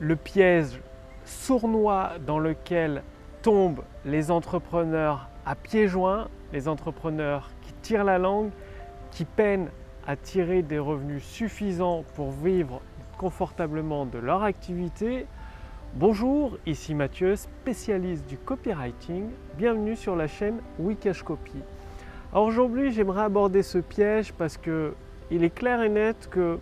le piège sournois dans lequel tombent les entrepreneurs à pieds joints, les entrepreneurs qui tirent la langue, qui peinent à tirer des revenus suffisants pour vivre confortablement de leur activité. Bonjour, ici Mathieu, spécialiste du copywriting. Bienvenue sur la chaîne Wikash Copy. Aujourd'hui, j'aimerais aborder ce piège parce que il est clair et net que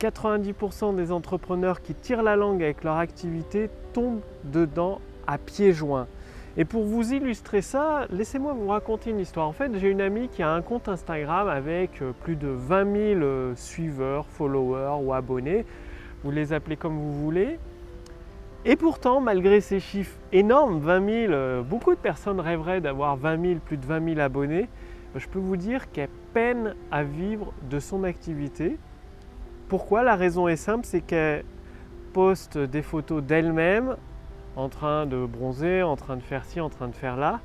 90% bah, des entrepreneurs qui tirent la langue avec leur activité tombent dedans à pieds joints. Et pour vous illustrer ça, laissez-moi vous raconter une histoire. En fait, j'ai une amie qui a un compte Instagram avec euh, plus de 20 000 euh, suiveurs, followers ou abonnés. Vous les appelez comme vous voulez. Et pourtant, malgré ces chiffres énormes, 20 000, euh, beaucoup de personnes rêveraient d'avoir 20 000, plus de 20 000 abonnés. Je peux vous dire qu'elle peine à vivre de son activité. Pourquoi La raison est simple, c'est qu'elle poste des photos d'elle-même en train de bronzer, en train de faire ci, en train de faire là.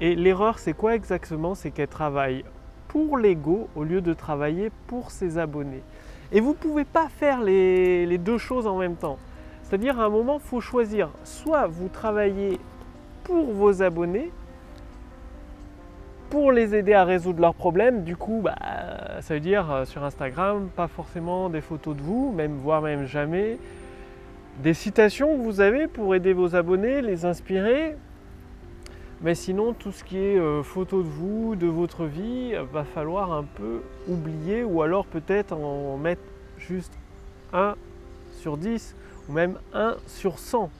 Et l'erreur, c'est quoi exactement? C'est qu'elle travaille pour l'ego au lieu de travailler pour ses abonnés. Et vous ne pouvez pas faire les, deux choses en même temps. C'est-à-dire, à un moment, il faut choisir. Soit vous travaillez pour vos abonnés, pour les aider à résoudre leurs problèmes. Du coup, bah, ça veut dire euh, sur Instagram, pas forcément des photos de vous, même voire même jamais des citations que vous avez pour aider vos abonnés, les inspirer. Mais sinon, tout ce qui est euh, photo de vous, de votre vie, va falloir un peu oublier ou alors peut-être en mettre juste 1 sur 10 ou même 1 sur 100.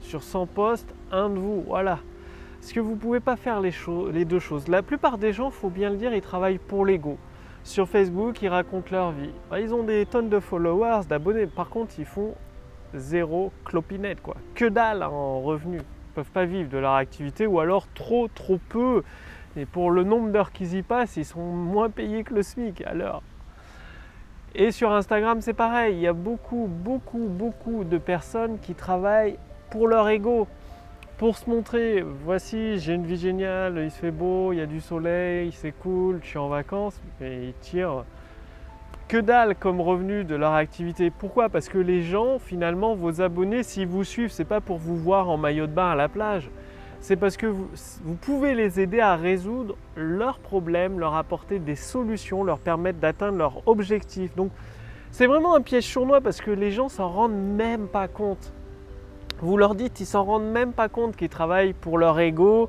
Sur 100 posts, un de vous. Voilà. Parce que vous ne pouvez pas faire les, les, deux choses. La plupart des gens, il faut bien le dire, ils travaillent pour l'ego. Sur Facebook, ils racontent leur vie. Ils ont des tonnes de followers, d'abonnés. Par contre, ils font zéro clopinette, quoi. Que dalle en revenus. Ils peuvent pas vivre de leur activité ou alors trop, trop peu. Et pour le nombre d'heures qu'ils y passent, ils sont moins payés que le SMIC à. Et sur Instagram, c'est pareil. Il y a beaucoup, beaucoup, beaucoup de personnes qui travaillent pour leur ego, pour se montrer. Voici, j'ai une vie géniale, il se fait beau, il y a du soleil, c'est cool, je suis en vacances. Et ils tirent que dalle comme revenu de leur activité. Pourquoi? Parce que les gens, finalement, vos abonnés, s'ils vous suivent, c'est pas pour vous voir en maillot de bain à la plage. C'est parce que vous, vous, pouvez les aider à résoudre leurs problèmes, leur apporter des solutions, leur permettre d'atteindre leurs objectifs. Donc, c'est vraiment un piège sournois parce que les gens s'en rendent même pas compte. Vous leur dites, ils s'en rendent même pas compte qu'ils travaillent pour leur ego,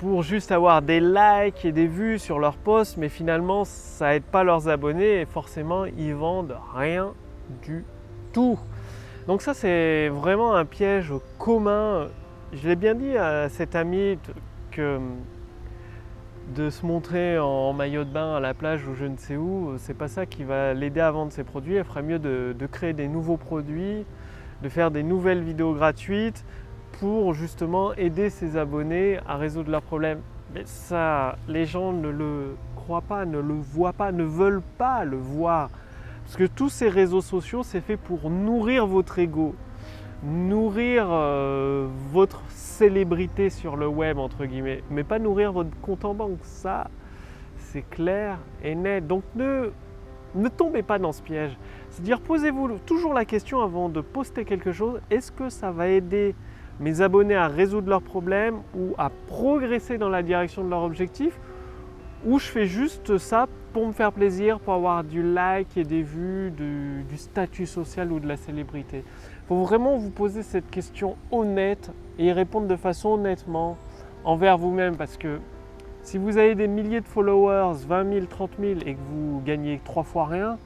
pour juste avoir des likes et des vues sur leurs posts, mais finalement ça aide pas leurs abonnés et forcément ils vendent rien du tout. Donc ça c'est vraiment un piège commun. Je l'ai bien dit à cet ami que de se montrer en maillot de bain à la plage ou je ne sais où, c'est pas ça qui va l'aider à vendre ses produits. Elle ferait mieux de, de créer des nouveaux produits, de faire des nouvelles vidéos gratuites, pour justement aider ses abonnés à résoudre leurs problèmes. Mais ça, les gens ne le croient pas, ne le voient pas, ne veulent pas le voir. Parce que tous ces réseaux sociaux, c'est fait pour nourrir votre ego, nourrir euh, votre célébrité sur le web, entre guillemets, mais pas nourrir votre compte en banque. Ça, c'est clair et net. Donc ne, ne tombez pas dans ce piège. C'est-à-dire, posez-vous toujours la question avant de poster quelque chose, est-ce que ça va aider mes abonnés à résoudre leurs problèmes ou à progresser dans la direction de leur objectif? Ou je fais juste ça pour me faire plaisir, pour avoir du like et des vues, du, statut social ou de la célébrité? Il faut vraiment vous poser cette question honnête et y répondre de façon honnêtement envers vous-même parce que si vous avez des milliers de followers, 20 000, 30 000 et que vous gagnez trois fois rien,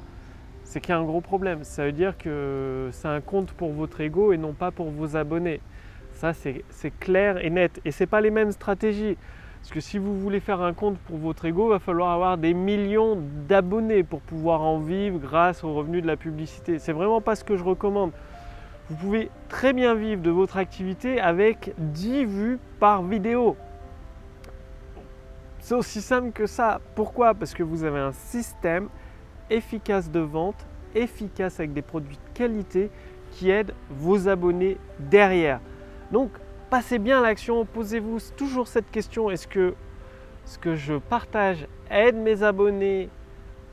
c'est qu'il y a un gros problème. Ça veut dire que c'est un compte pour votre ego et non pas pour vos abonnés. Ça, c'est clair et net. Et ce pas les mêmes stratégies. Parce que si vous voulez faire un compte pour votre ego, il va falloir avoir des millions d'abonnés pour pouvoir en vivre grâce aux revenus de la publicité. C'est vraiment pas ce que je recommande. Vous pouvez très bien vivre de votre activité avec 10 vues par vidéo. C'est aussi simple que ça. Pourquoi? Parce que vous avez un système efficace de vente, efficace avec des produits de qualité qui aide vos abonnés derrière. Donc, passez bien à l'action, posez-vous toujours cette question, est-ce que ce que je partage aide mes abonnés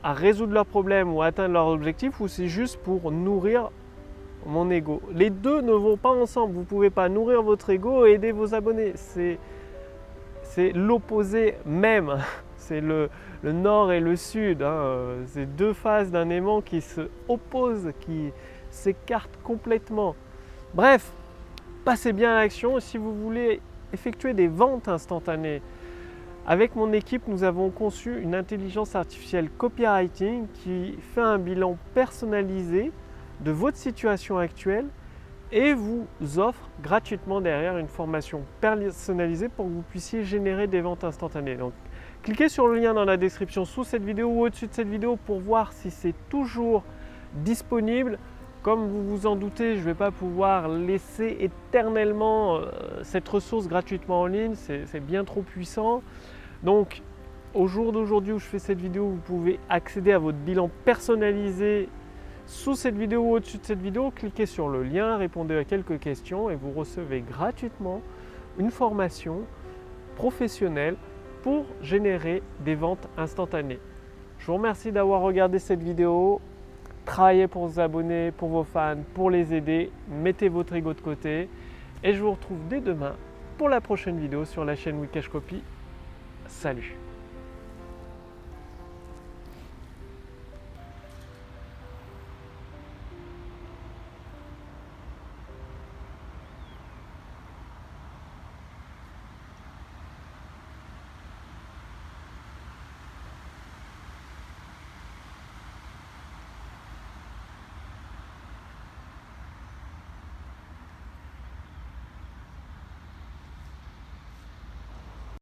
à résoudre leurs problèmes ou à atteindre leurs objectifs ou c'est juste pour nourrir mon ego? Les deux ne vont pas ensemble. Vous ne pouvez pas nourrir votre ego et aider vos abonnés. C'est, c'est l'opposé même. C'est le, nord et le sud. Hein. C'est deux faces d'un aimant qui se opposent, qui s'écartent complètement. Bref, passez bien à l'action. Si vous voulez effectuer des ventes instantanées, avec mon équipe, nous avons conçu une intelligence artificielle copywriting qui fait un bilan personnalisé de votre situation actuelle et vous offre gratuitement derrière une formation personnalisée pour que vous puissiez générer des ventes instantanées. Donc, cliquez sur le lien dans la description sous cette vidéo ou au-dessus de cette vidéo pour voir si c'est toujours disponible. Comme vous vous en doutez, je ne vais pas pouvoir laisser éternellement euh, cette ressource gratuitement en ligne, c'est bien trop puissant. Donc, au jour d'aujourd'hui où je fais cette vidéo, vous pouvez accéder à votre bilan personnalisé sous cette vidéo ou au-dessus de cette vidéo. Cliquez sur le lien, répondez à quelques questions et vous recevez gratuitement une formation professionnelle pour générer des ventes instantanées. Je vous remercie d'avoir regardé cette vidéo. Travaillez pour vos abonnés, pour vos fans, pour les aider. Mettez votre ego de côté. Et je vous retrouve dès demain pour la prochaine vidéo sur la chaîne Wikash Copy. Salut